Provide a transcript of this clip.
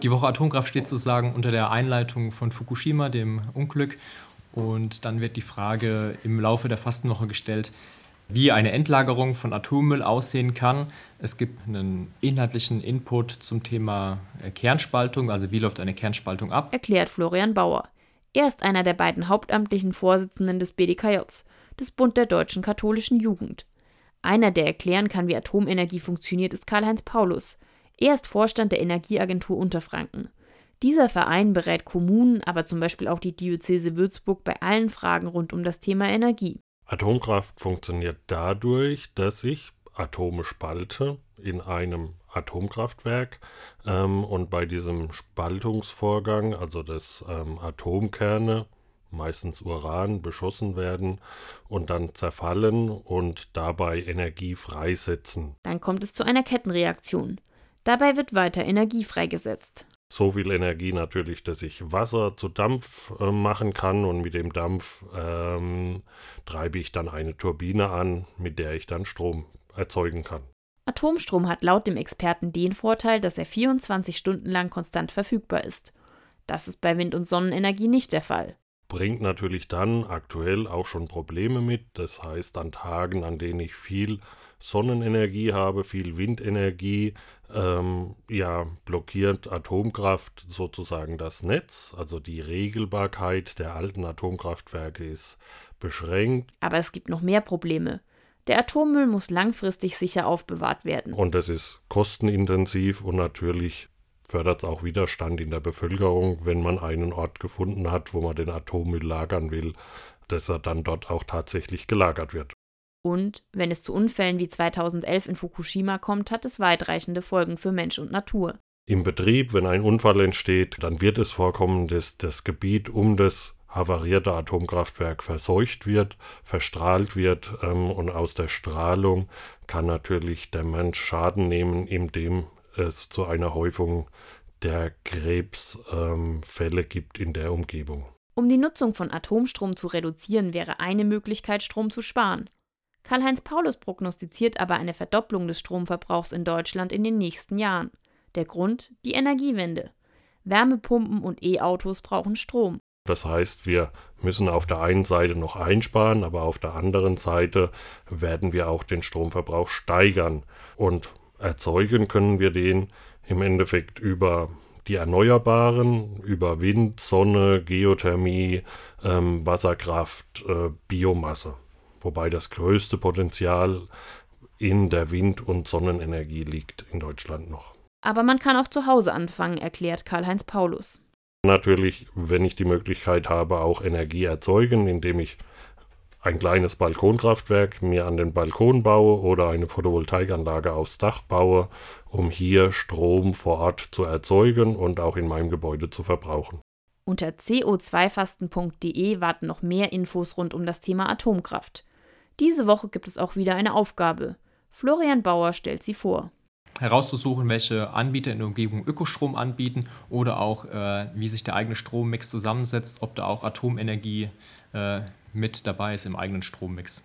Die Woche Atomkraft steht sozusagen unter der Einleitung von Fukushima, dem Unglück. Und dann wird die Frage im Laufe der Fastenwoche gestellt, wie eine Endlagerung von Atommüll aussehen kann. Es gibt einen inhaltlichen Input zum Thema äh, Kernspaltung, also wie läuft eine Kernspaltung ab. Erklärt Florian Bauer. Er ist einer der beiden hauptamtlichen Vorsitzenden des BDKJs, des Bund der deutschen katholischen Jugend. Einer, der erklären kann, wie Atomenergie funktioniert, ist Karl-Heinz Paulus. Er ist Vorstand der Energieagentur Unterfranken. Dieser Verein berät Kommunen, aber zum Beispiel auch die Diözese Würzburg bei allen Fragen rund um das Thema Energie. Atomkraft funktioniert dadurch, dass ich Atome spalte in einem Atomkraftwerk ähm, und bei diesem Spaltungsvorgang, also dass ähm, Atomkerne, meistens Uran, beschossen werden und dann zerfallen und dabei Energie freisetzen. Dann kommt es zu einer Kettenreaktion. Dabei wird weiter Energie freigesetzt. So viel Energie natürlich, dass ich Wasser zu Dampf äh, machen kann und mit dem Dampf ähm, treibe ich dann eine Turbine an, mit der ich dann Strom erzeugen kann. Atomstrom hat laut dem Experten den Vorteil, dass er 24 Stunden lang konstant verfügbar ist. Das ist bei Wind- und Sonnenenergie nicht der Fall. Bringt natürlich dann aktuell auch schon Probleme mit. Das heißt, an Tagen, an denen ich viel Sonnenenergie habe, viel Windenergie, ähm, ja, blockiert Atomkraft sozusagen das Netz. Also die Regelbarkeit der alten Atomkraftwerke ist beschränkt. Aber es gibt noch mehr Probleme. Der Atommüll muss langfristig sicher aufbewahrt werden. Und es ist kostenintensiv und natürlich fördert es auch Widerstand in der Bevölkerung, wenn man einen Ort gefunden hat, wo man den Atommüll lagern will, dass er dann dort auch tatsächlich gelagert wird. Und wenn es zu Unfällen wie 2011 in Fukushima kommt, hat es weitreichende Folgen für Mensch und Natur. Im Betrieb, wenn ein Unfall entsteht, dann wird es vorkommen, dass das Gebiet um das havarierte Atomkraftwerk verseucht wird, verstrahlt wird ähm, und aus der Strahlung kann natürlich der Mensch Schaden nehmen, indem es zu einer Häufung der Krebsfälle ähm, gibt in der Umgebung. Um die Nutzung von Atomstrom zu reduzieren, wäre eine Möglichkeit, Strom zu sparen. Karl-Heinz Paulus prognostiziert aber eine Verdopplung des Stromverbrauchs in Deutschland in den nächsten Jahren. Der Grund? Die Energiewende. Wärmepumpen und E-Autos brauchen Strom. Das heißt, wir müssen auf der einen Seite noch einsparen, aber auf der anderen Seite werden wir auch den Stromverbrauch steigern. Und erzeugen können wir den im Endeffekt über die Erneuerbaren, über Wind, Sonne, Geothermie, ähm, Wasserkraft, äh, Biomasse. Wobei das größte Potenzial in der Wind- und Sonnenenergie liegt in Deutschland noch. Aber man kann auch zu Hause anfangen, erklärt Karl-Heinz Paulus natürlich, wenn ich die Möglichkeit habe, auch Energie erzeugen, indem ich ein kleines Balkonkraftwerk mir an den Balkon baue oder eine Photovoltaikanlage aufs Dach baue, um hier Strom vor Ort zu erzeugen und auch in meinem Gebäude zu verbrauchen. Unter co2fasten.de warten noch mehr Infos rund um das Thema Atomkraft. Diese Woche gibt es auch wieder eine Aufgabe. Florian Bauer stellt sie vor herauszusuchen, welche Anbieter in der Umgebung Ökostrom anbieten oder auch, äh, wie sich der eigene Strommix zusammensetzt, ob da auch Atomenergie äh, mit dabei ist im eigenen Strommix.